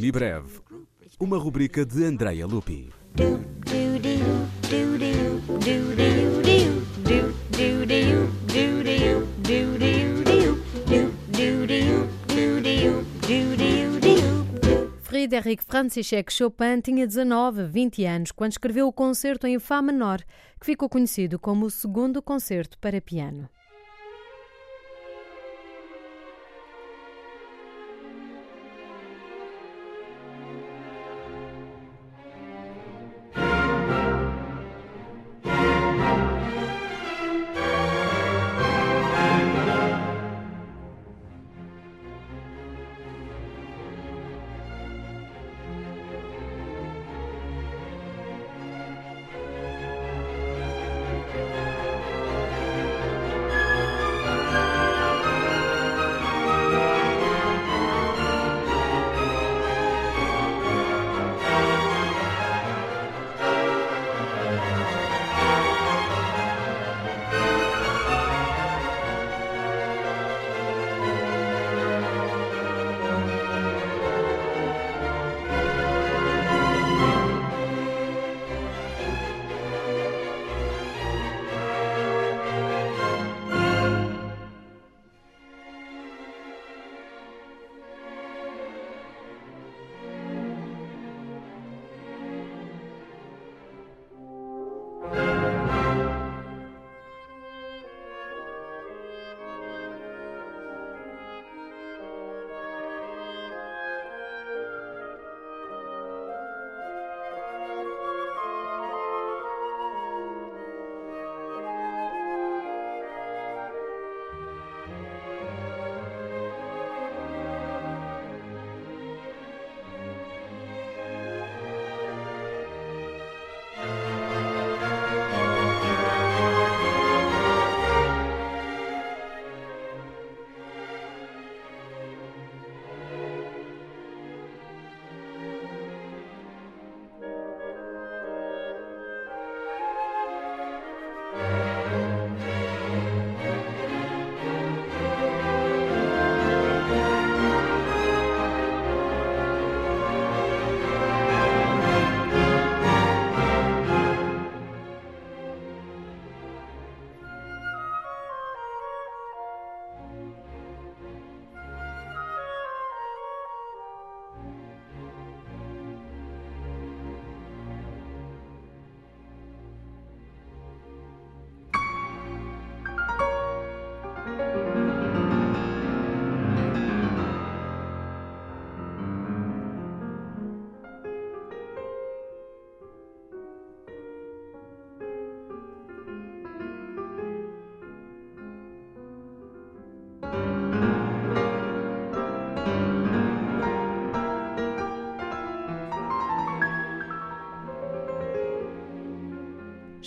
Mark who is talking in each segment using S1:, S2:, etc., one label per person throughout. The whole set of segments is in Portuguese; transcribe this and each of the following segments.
S1: Semibreve, uma rubrica de Andrea Lupi.
S2: Friedrich František Chopin tinha 19, 20 anos quando escreveu o concerto em Fá menor, que ficou conhecido como o segundo concerto para piano.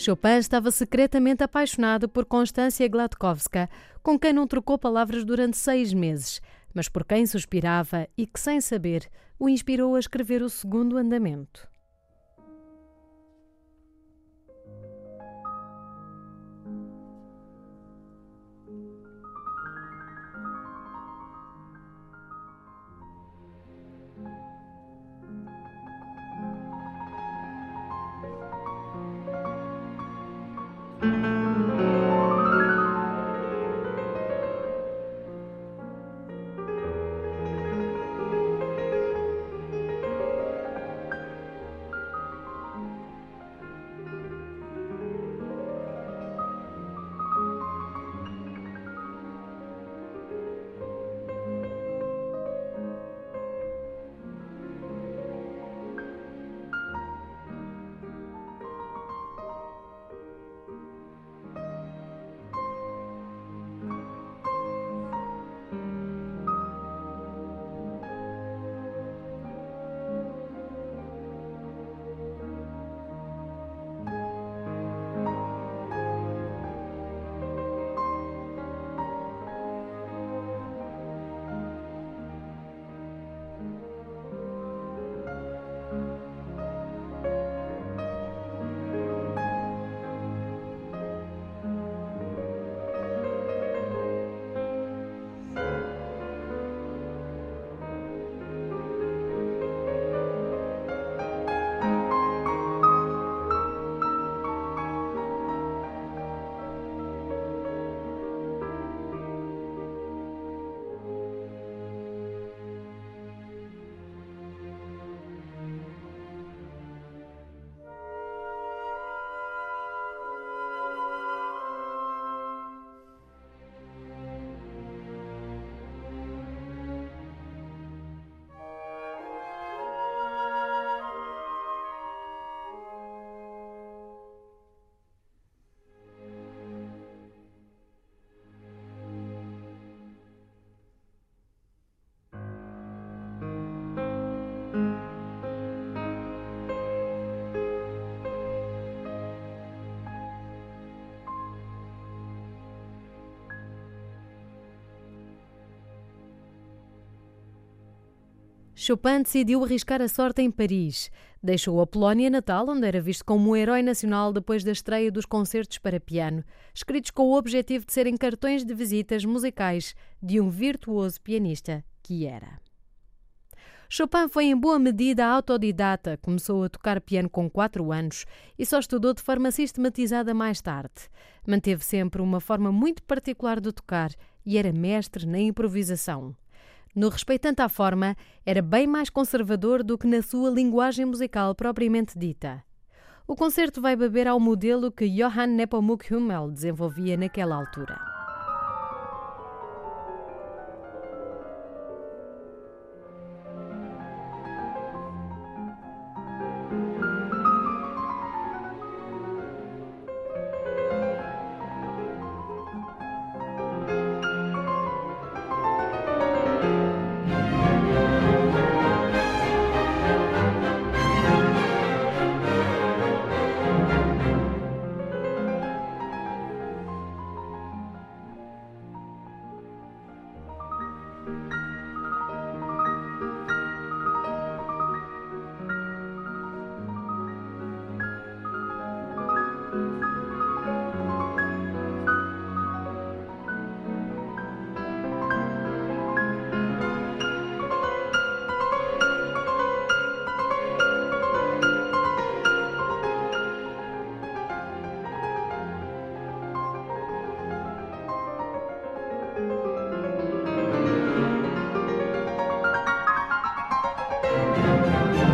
S2: Chopin estava secretamente apaixonado por Constância Gladkowska, com quem não trocou palavras durante seis meses, mas por quem suspirava e que, sem saber, o inspirou a escrever o segundo andamento. Chopin decidiu arriscar a sorte em Paris. Deixou a Polónia natal, onde era visto como um herói nacional depois da estreia dos concertos para piano, escritos com o objetivo de serem cartões de visitas musicais de um virtuoso pianista que era. Chopin foi em boa medida autodidata, começou a tocar piano com 4 anos e só estudou de forma sistematizada mais tarde. Manteve sempre uma forma muito particular de tocar e era mestre na improvisação. No respeitante à forma, era bem mais conservador do que na sua linguagem musical propriamente dita. O concerto vai beber ao modelo que Johann Nepomuk Hummel desenvolvia naquela altura. Música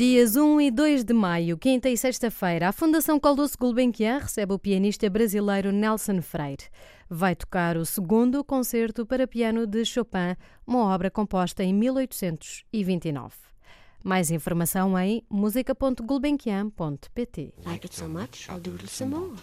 S2: Dias 1 e 2 de maio, quinta e sexta-feira, a Fundação Caldoso Gulbenkian recebe o pianista brasileiro Nelson Freire. Vai tocar o segundo concerto para piano de Chopin, uma obra composta em 1829. Mais informação em música.gulbenkian.pt. Like it so much, I'll do it some more.